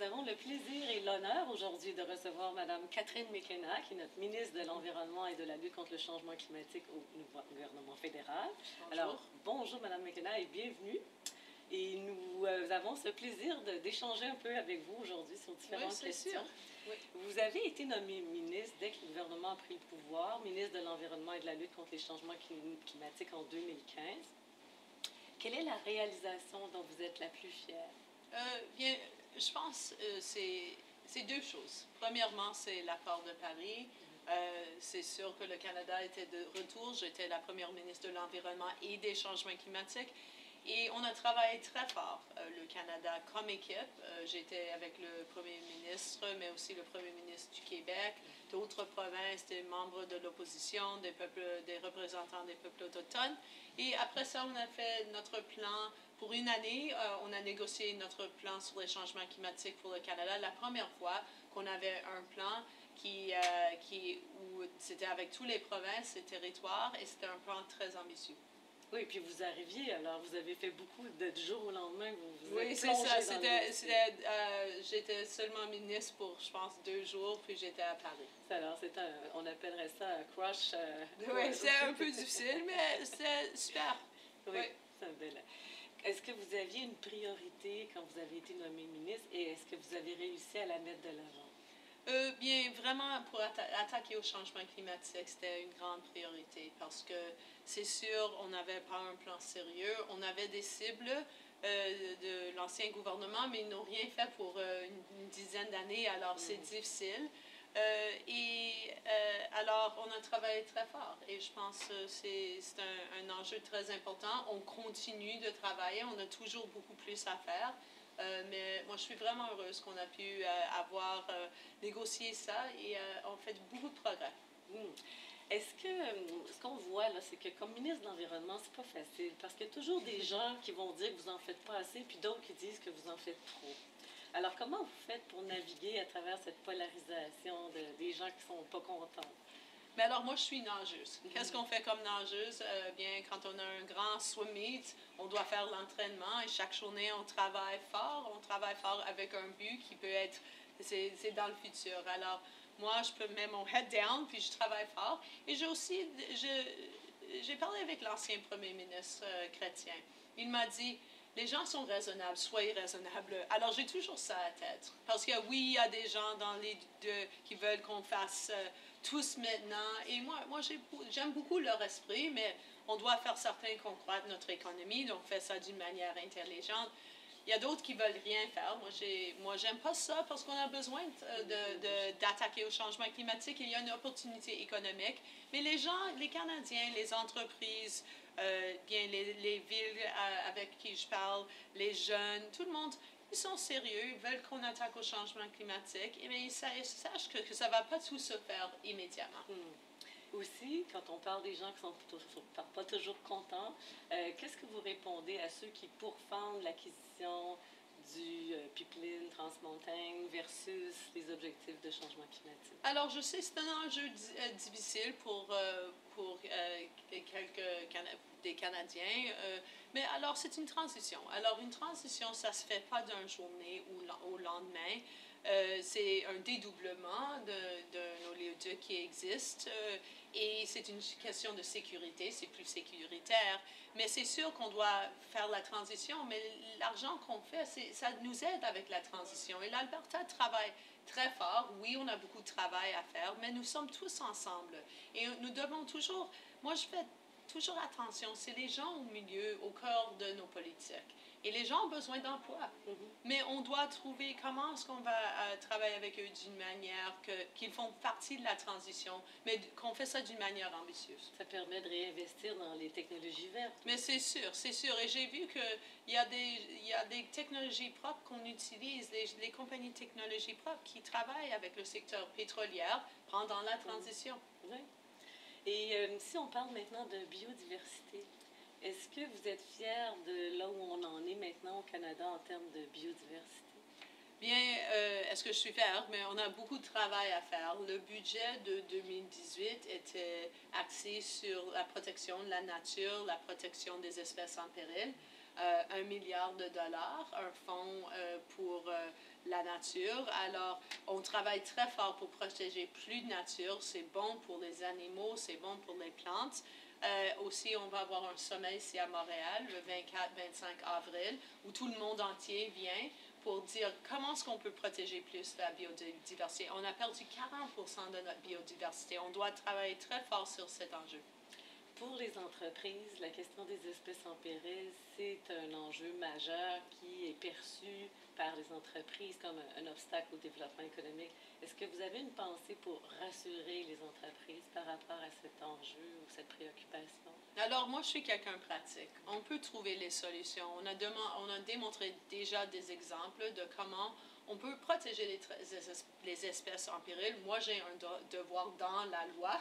nous avons le plaisir et l'honneur aujourd'hui de recevoir Mme Catherine McKenna, qui est notre ministre de l'Environnement et de la lutte contre le changement climatique au gouvernement fédéral. Bonjour. Alors, bonjour Mme McKenna et bienvenue. Et nous euh, avons ce plaisir d'échanger un peu avec vous aujourd'hui sur différentes Oui, questions. sûr. Oui. Vous avez été nommé ministre dès que le gouvernement a pris le pouvoir, ministre de l'Environnement et de la lutte contre les changements clim- climatiques en 2015. Quelle est la réalisation dont vous êtes la plus fière? Euh, bien, je pense que c'est c'est deux choses. Premièrement, c'est l'accord de Paris. Euh, c'est sûr que le Canada était de retour. J'étais la première ministre de l'Environnement et des changements climatiques. Et on a travaillé très fort, euh, le Canada, comme équipe. Euh, J'étais avec le Premier ministre, mais aussi le Premier ministre du Québec, d'autres provinces, des membres de l'opposition, des, représentants des peuples autochtones. Et après ça, on a fait notre plan pour une année. euh, on a négocié notre plan sur les changements climatiques pour le Canada. La première fois qu'on avait un plan qui, qui, c'était avec tous les provinces et territoires, et c'était un plan très ambitieux. Oui, puis vous arriviez, alors vous avez fait beaucoup de du jour au lendemain. Vous vous Oui, c'est ça. C'était, c'était, euh, j'étais seulement ministre pour, je pense, deux jours, puis j'étais à Paris. Alors, c'est un, on appellerait ça un crush. euh, Oui, c'est un peu difficile, mais c'est super. Oui, Oui. c'est un bel. Est-ce que vous aviez une priorité quand vous avez été nommé ministre et est-ce que vous avez réussi à la mettre de l'avant? Euh, bien, vraiment, pour atta- attaquer au changement climatique, c'était une grande priorité parce que c'est sûr, on n'avait pas un plan sérieux. On avait des cibles euh, de l'ancien gouvernement, mais ils n'ont rien fait pour euh, une, une dizaine d'années, alors c'est difficile. Euh, et alors, on a travaillé très fort et je pense que c'est c'est un, un enjeu très important. On continue de travailler, on a toujours beaucoup plus à faire. Euh, mais moi, je suis vraiment heureuse qu'on a pu euh, avoir euh, négocié ça et on fait beaucoup de progrès. Hmm. Est-ce que euh, ce qu'on voit là, c'est que comme ministre de l'Environnement, c'est pas facile parce qu'il y a toujours des gens qui vont dire que vous en faites pas assez, puis d'autres qui disent que vous en faites trop. Alors, comment vous faites pour naviguer à travers cette polarisation de, des gens qui sont pas contents? Mais alors, moi, je suis nageuse. Qu'est-ce qu'on fait comme nageuse? Euh, bien, quand on a un grand swim meet, on doit faire l'entraînement et chaque journée, on travaille fort. On travaille fort avec un but qui peut être, c'est dans le futur. Alors, moi, je peux mettre mon head down, puis je travaille fort. Et j'ai aussi, j'ai parlé avec l'ancien premier ministre euh, chrétien. Il m'a dit, les gens sont raisonnables, soyez raisonnables. Alors j'ai toujours ça à tête. Parce que oui, il y a des gens dans les deux qui veulent qu'on fasse euh, tous maintenant. Et moi, moi j'aime beaucoup leur esprit, mais on doit faire certain qu'on croit notre économie, donc on fait ça d'une manière intelligente. Il y a d'autres qui veulent rien faire. Moi, j'ai, moi, j'aime pas ça parce qu'on a besoin euh, de, de- d'attaquer au changement climatique. Il y a une opportunité économique. Mais les gens, les Canadiens, les entreprises, euh, bien les, les villes euh, avec qui je parle, les jeunes, tout le monde, ils sont sérieux, ils veulent qu'on attaque au changement climatique. Mais ils sa- sachent que, ça va pas tout se faire immédiatement. Hmm. Aussi, quand on parle des gens qui sont toujours- pas pas toujours contents, euh, qu'est-ce que vous répondez à ceux qui pourfendent l'acquisition du euh, pipeline transmontagne versus les objectifs de changement climatique? Alors, je sais c'est un enjeu euh, difficile pour, euh, pour quelques des Canadiens, mais alors c'est une transition. Alors, une transition, ça ne se fait pas d'une journée ou au lendemain. Euh, c'est un dédoublement nos oléoducs qui existent euh, et c'est une question de sécurité, c'est plus sécuritaire. Mais c'est sûr qu'on doit faire la transition, mais l'argent qu'on fait, ça nous aide avec la transition. Et l'Alberta travaille très fort. Oui, on a beaucoup de travail à faire, mais nous sommes tous ensemble. Et nous devons toujours, moi je fais toujours attention, c'est les gens au milieu, au cœur de nos politiques. Et les gens ont besoin d'emploi. Mais on doit trouver comment est-ce qu'on va euh, travailler avec eux d'une manière que- qu'ils font partie de la transition, mais qu'on fait ça d'une manière ambitieuse. Ça permet de réinvestir dans les technologies vertes. Mais c'est sûr, c'est sûr. Et j'ai vu qu'il y, a des- y a des technologies propres qu'on utilise, les, les compagnies de technologies propres qui travaillent avec le secteur pétrolier pendant la transition. Oui. Et euh, si on parle maintenant de biodiversité, est-ce que vous êtes fier de là où on en est maintenant au Canada en termes de biodiversité? Bien, euh, est-ce que je suis fière? Mais on a beaucoup de travail à faire. Le budget de 2018 était axé sur la protection de la nature, la protection des espèces en péril. Euh, un milliard de dollars, un fonds pour la nature. Alors, on travaille très fort pour protéger plus de nature. C'est bon pour les animaux, c'est bon pour les plantes. Euh, aussi, on va avoir un sommet ici à Montréal le 24-25 avril où tout le monde entier vient pour dire comment est-ce qu'on peut protéger plus la biodiversité. On a perdu 40 de notre biodiversité. On doit travailler très fort sur cet enjeu. Pour les entreprises, la question des espèces en péril, c'est un enjeu majeur qui est perçu par les entreprises comme un, obstacle au développement économique. Est-ce que vous avez une pensée pour rassurer les entreprises par rapport à cet enjeu ou cette préoccupation? Alors, moi, je suis quelqu'un pratique. On peut trouver les solutions. On a, on a démontré déjà des exemples de comment on peut protéger les espèces en péril. Moi, j'ai un devoir dans la loi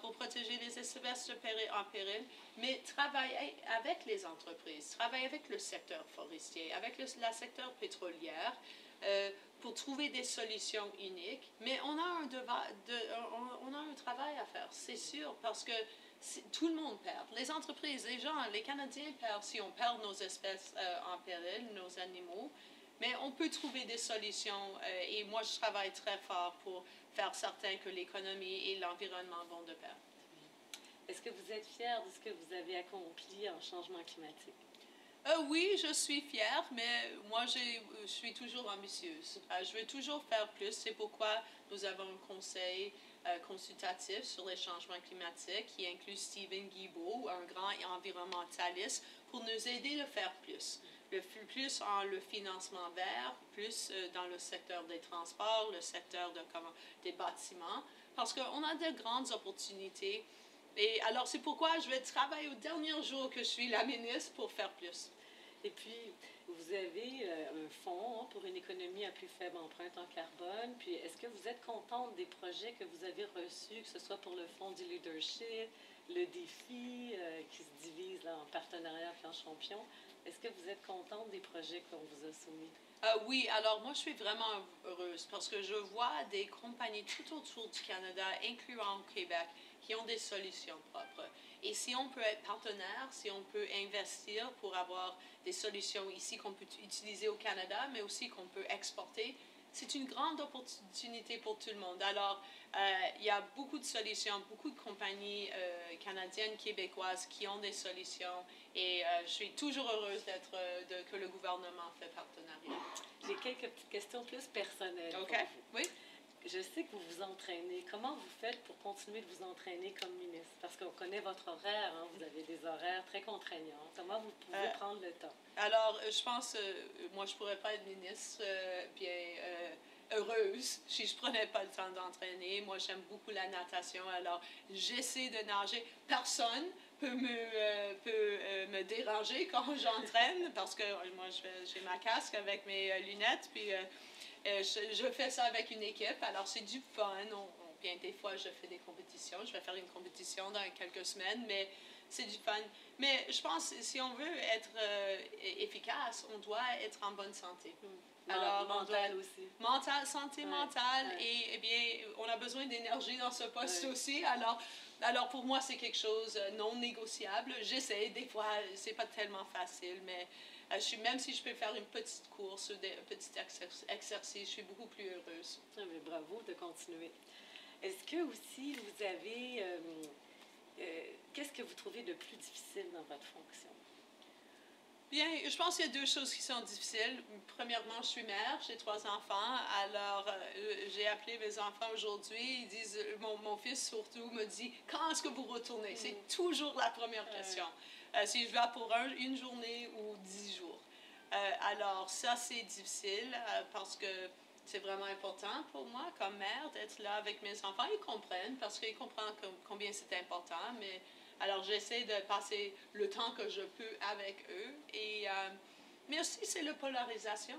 pour protéger les espèces en péril, mais travailler avec les entreprises, travailler avec le secteur forestier, avec le secteur pétrolier, euh, pour trouver des solutions uniques. Mais on a un, devoir de, on, a un travail à faire, c'est sûr, parce que tout le monde perd. Les entreprises, les gens, les Canadiens perdent si on perd nos espèces euh, en péril, nos animaux. Mais on peut trouver des solutions euh, et moi, je travaille très fort pour faire certain que l'économie et l'environnement vont de pair. Est-ce que vous êtes fier de ce que vous avez accompli en changement climatique? Euh, oui, je suis fière, mais moi, je suis toujours ambitieuse. Euh, je veux toujours faire plus. C'est pourquoi nous avons un conseil euh, consultatif sur les changements climatiques qui inclut Stephen Guibault, un grand environnementaliste, pour nous aider à faire plus le plus en le financement vert, plus euh, dans le secteur des transports, le secteur de, comment, des bâtiments, parce qu'on a de grandes opportunités. Et alors, c'est pourquoi je vais travailler au dernier jour que je suis la ministre pour faire plus. Et puis, vous avez euh, un fonds pour une économie à plus faible empreinte en carbone. Puis, est-ce que vous êtes contente des projets que vous avez reçus, que ce soit pour le fonds du leadership, le défi euh, qui se divise en partenariat et en champion? Est-ce que vous êtes contente des projets qu'on vous a soumis? Euh, oui, alors moi je suis vraiment heureuse parce que je vois des compagnies tout autour du Canada, incluant au Québec, qui ont des solutions propres. Et si on peut être partenaire, si on peut investir pour avoir des solutions ici qu'on peut utiliser au Canada, mais aussi qu'on peut exporter, c'est une grande opportunité pour tout le monde. Alors, euh, il y a beaucoup de solutions, beaucoup de compagnies euh, canadiennes, québécoises qui ont des solutions et euh, je suis toujours heureuse d'être, que le gouvernement fait partenariat. J'ai quelques petites questions plus personnelles. OK. Oui. Je sais que vous vous entraînez. Comment vous faites pour continuer de vous entraîner comme ministre? Parce qu'on connaît votre horaire, hein. vous avez des horaires très contraignants. Comment vous pouvez prendre le temps? Alors, je pense, moi, je pourrais pas être ministre bien heureuse si je prenais pas le temps d'entraîner. Moi, j'aime beaucoup la natation, alors j'essaie de nager. Personne peut me, euh, peut, euh, me déranger quand j'entraîne parce que moi, j'ai ma casque avec mes euh, lunettes, puis je, je, fais ça avec une équipe, alors c'est du fun. Bien, des fois, je fais des compétitions. Je vais faire une compétition dans quelques semaines, mais c'est du fun. Mais je pense, si on veut être efficace, on doit être en bonne santé. Alors, mental aussi. Mental, santé mentale. Et eh bien, on a besoin d'énergie dans ce poste aussi. Alors, alors, pour moi, c'est quelque chose euh, non négociable. J'essaie, des fois, c'est pas tellement facile, mais euh, je suis, même si je peux faire une petite course ou un petit exercice, je suis beaucoup plus heureuse. Ah, mais bravo de continuer. Est-ce que aussi vous avez. Euh, qu'est-ce que vous trouvez de plus difficile dans votre fonction? Bien, je pense qu'il y a deux choses qui sont difficiles. Premièrement, je suis mère, j'ai trois enfants. Alors, euh, j'ai appelé mes enfants aujourd'hui. Ils disent, mon, mon, fils surtout me dit, quand est-ce que vous retournez? C'est mm. toujours la première question. Euh, si je vais pour une journée ou dix jours. Euh, alors, ça, c'est difficile parce que c'est vraiment important pour moi, comme mère, d'être là avec mes enfants. Ils comprennent parce qu'ils comprennent combien c'est important, mais alors, j'essaie de passer le temps que je peux avec eux. Et, euh, mais aussi, c'est la polarisation.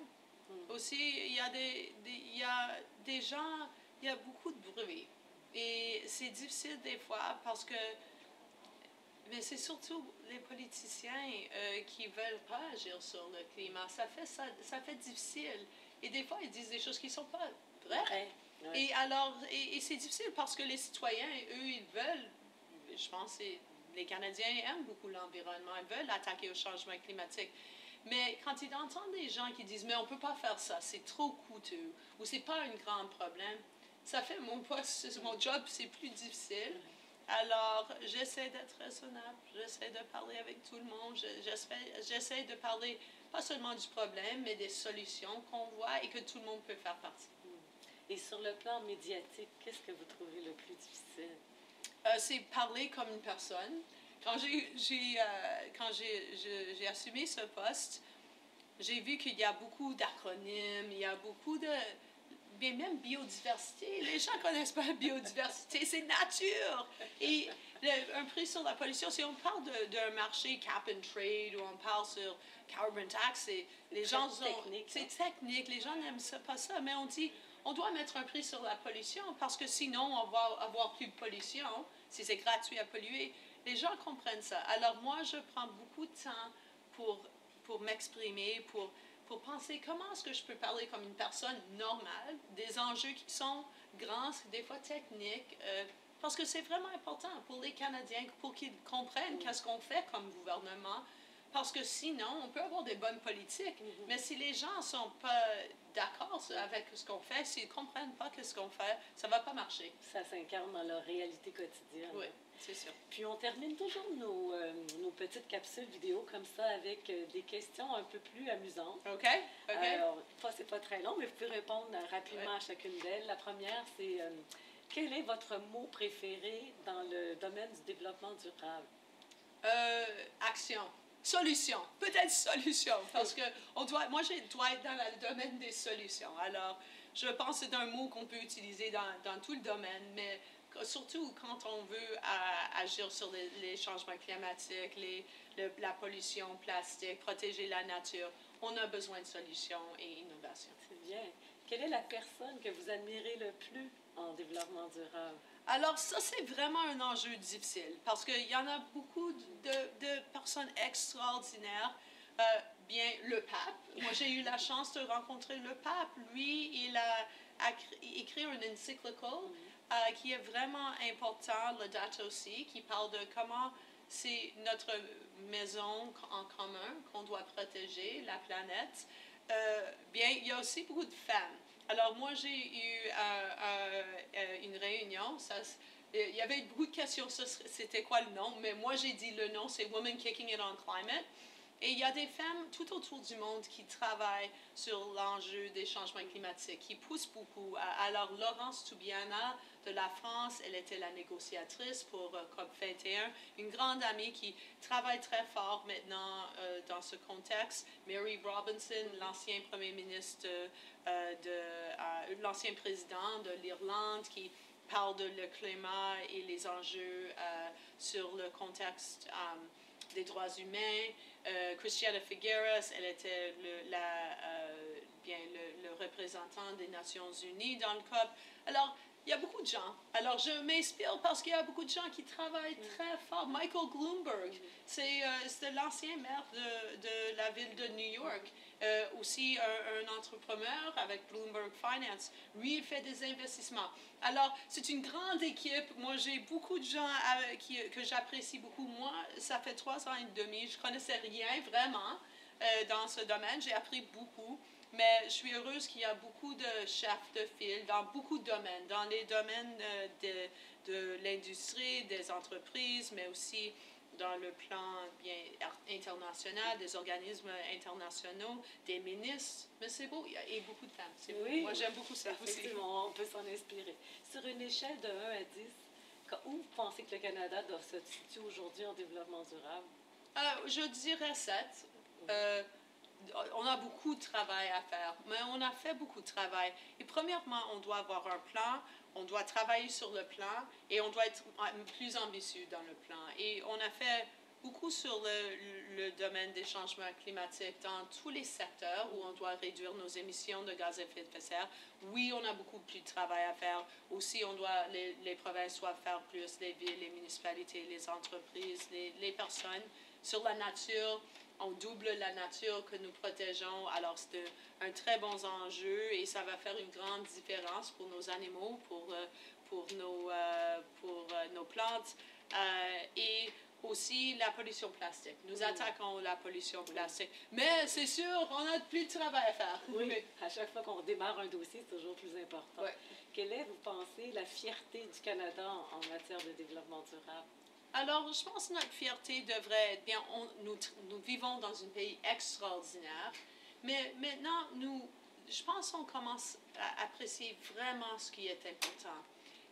Hmm. Aussi, il y, a des, il y a des gens, il y a beaucoup de bruit. Et c'est difficile des fois parce que mais c'est surtout les politiciens euh, qui ne veulent pas agir sur le climat. Ça fait, ça, ça fait difficile. Et des fois, ils disent des choses qui ne sont pas vraies. Et alors, et, et c'est difficile parce que les citoyens, eux, ils veulent, je pense, les Canadiens aiment beaucoup l'environnement, ils veulent attaquer au changement climatique. Mais quand il entend des gens qui disent Mais on ne peut pas faire ça, c'est trop coûteux, ou c'est pas un grand problème, ça fait mon poste, mon job, c'est plus difficile. Alors, j'essaie d'être raisonnable, j'essaie de parler avec tout le monde, j'essaie de parler pas seulement du problème, mais des solutions qu'on voit et que tout le monde peut faire partie. Et sur le plan médiatique, qu'est-ce que vous trouvez le plus difficile? Euh, c'est parler comme une personne. Quand j'ai euh, assumé ce poste, j'ai vu qu'il y a beaucoup d'acronymes, il y a beaucoup de bien même biodiversité. Les gens connaissent pas la biodiversité, c'est nature. Et un prix sur la pollution, si on parle d'un marché cap and trade ou on parle sur carbon tax, les gens c'est hein. technique, les gens n'aiment pas ça, mais on dit on doit mettre un prix sur la pollution parce que sinon on va avoir plus de pollution si c'est gratuit à polluer. Les gens comprennent ça. Alors moi, je prends beaucoup de temps pour, pour m'exprimer, pour pour penser comment est-ce que je peux parler comme une personne normale, des enjeux qui sont grands, des fois techniques, euh, parce que c'est vraiment important pour les Canadiens, pour qu'ils comprennent qu'est-ce qu'on fait comme gouvernement, parce que sinon, on peut avoir des bonnes politiques, mm-hmm. mais si les gens ne sont pas d'accord avec ce qu'on fait, s'ils ne comprennent pas ce qu'on fait, ça ne va pas marcher. Ça s'incarne dans leur réalité quotidienne. Oui. C'est sûr. Puis on termine toujours nos, euh, nos, petites capsules vidéo comme ça avec euh, des questions un peu plus amusantes. OK. OK. Alors, c'est pas très long, mais vous pouvez répondre rapidement à chacune d'elles. La première, c'est euh, quel est votre mot préféré dans le domaine du développement durable? action. Solution. Peut-être solution. Parce que on doit, moi, je dois être dans le domaine des solutions. Alors, je pense que c'est un mot qu'on peut utiliser dans, dans tout le domaine, mais surtout quand on veut agir sur les, changements climatiques, les, la pollution plastique, protéger la nature, on a besoin de solutions et innovations. C'est bien. Quelle est la personne que vous admirez le plus en développement durable? Alors ça, c'est vraiment un enjeu difficile parce qu'il y en a beaucoup de, de personnes extraordinaires. Euh, bien, le pape. Moi, j'ai eu la chance de rencontrer le pape. Lui, il a, écrit un encyclical euh, qui est vraiment important, le date aussi, qui parle de comment c'est notre maison en commun qu'on doit protéger, la planète. Euh, bien, il y a aussi beaucoup de femmes. Alors, moi, j'ai eu euh, une réunion. Il y avait beaucoup de questions sur c'était quoi le nom, mais moi, j'ai dit le nom, c'est Women Kicking It on Climate. Et il y a des femmes tout autour du monde qui travaillent sur l'enjeu des changements climatiques, qui poussent beaucoup. Alors, Laurence Toubiana de la France, elle était la négociatrice pour euh, COP21, une grande amie qui travaille très fort maintenant euh, dans ce contexte. Mary Robinson, l'ancien premier ministre, euh, l'ancien président de l'Irlande, qui parle de le climat et les enjeux sur le contexte des droits humains. Euh, Christiana Figueres, elle était le, euh, bien, le, représentant des Nations Unies dans le COP. Alors, il y a beaucoup de gens. Alors, je m'inspire parce qu'il y a beaucoup de gens qui travaillent mm. très fort. Michael Bloomberg, c'est euh, l'ancien maire de, de, la ville de New York. Euh, aussi un, un, entrepreneur avec Bloomberg Finance. Lui, il fait des investissements. Alors, c'est une grande équipe. Moi, j'ai beaucoup de gens euh, qui, que j'apprécie beaucoup. Moi, ça fait trois ans et demi. Je connaissais rien vraiment dans ce domaine. J'ai appris beaucoup. Mais je suis heureuse qu'il y a beaucoup de chefs de file dans beaucoup de domaines, dans les domaines euh, de, de l'industrie, des entreprises, mais aussi dans le plan bien international, des organismes internationaux, des ministres. Mais c'est beau, il y a beaucoup de femmes. Oui, Moi, j'aime beaucoup ça aussi. On peut s'en inspirer. Sur une échelle de 1 à 10, où vous pensez que le Canada doit se situer aujourd'hui en développement durable? Euh, je dirais 7 on a beaucoup de travail à faire, mais on a fait beaucoup de travail. Et premièrement, on doit avoir un plan, on doit travailler sur le plan et on doit être plus ambitieux dans le plan. Et on a fait beaucoup sur le, domaine des changements climatiques dans tous les secteurs où on doit réduire nos émissions de gaz à effet de serre. Oui, on a beaucoup plus de travail à faire. Aussi, on doit, les, provinces doivent faire plus, les villes, les municipalités, les entreprises, les personnes. Sur la nature, on double la nature que nous protégeons. Alors, c'est un, très bon enjeu et ça va faire une grande différence pour nos animaux, pour, euh, pour, nos, euh, pour euh, nos plantes. et Aussi, la pollution plastique. Nous attaquons la pollution plastique. Mais c'est sûr, on a plus de travail à faire. Oui, à chaque fois qu'on démarre un dossier, c'est toujours plus important. Ouais. Quelle est, vous pensez, la fierté du Canada en matière de développement durable? Alors, je pense que notre fierté devrait être bien. on- nous, nous vivons dans un pays extraordinaire, mais maintenant, nous, je pense qu'on commence à apprécier vraiment ce qui est important.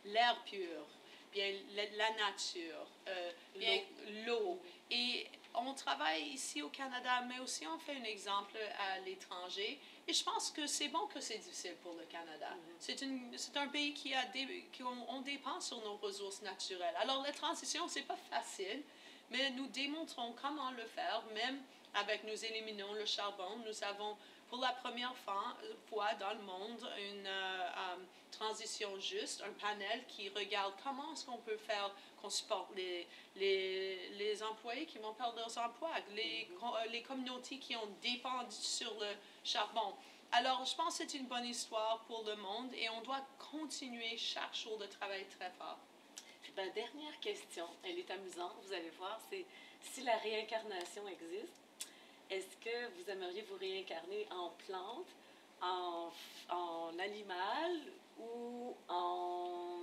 L'air pur, bien la, la nature, euh, bien l'eau. Et on travaille ici au Canada, mais aussi on fait un exemple à l'étranger. Et je pense que c'est bon que c'est difficile pour le Canada. C'est une- c'est un pays qui a des, qui on, on dépend sur nos ressources naturelles. Alors la transition, c'est pas facile, mais nous démontrons comment le faire, même avec nous éliminons le charbon. Nous avons pour la première fois, dans le monde une euh, euh, transition juste, un panel qui regarde comment est-ce qu'on peut faire qu'on supporte les, les, les employés qui vont perdre leurs emplois, les, co- euh, les communautés qui ont dépendu sur le charbon. Alors, je pense que c'est une bonne histoire pour le monde et on doit continuer chaque jour de travailler très fort. Puis ma dernière question, elle est amusante, vous allez voir, c'est si la réincarnation existe, est-ce que vous aimeriez vous réincarner en plante, en, en animal ou en...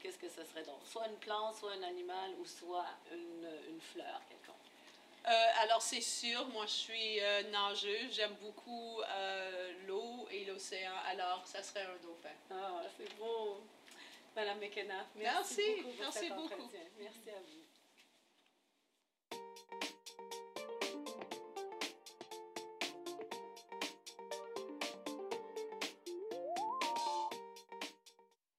Qu'est-ce que ce serait donc? Soit une plante, soit un animal ou soit une, une fleur quelconque? Euh, alors, c'est sûr, moi je suis euh, nageuse, j'aime beaucoup euh, l'eau et l'océan, alors ça serait un dauphin. Ah, c'est beau. Madame McKenna, merci, Merci, beaucoup pour merci cet beaucoup. Merci à vous.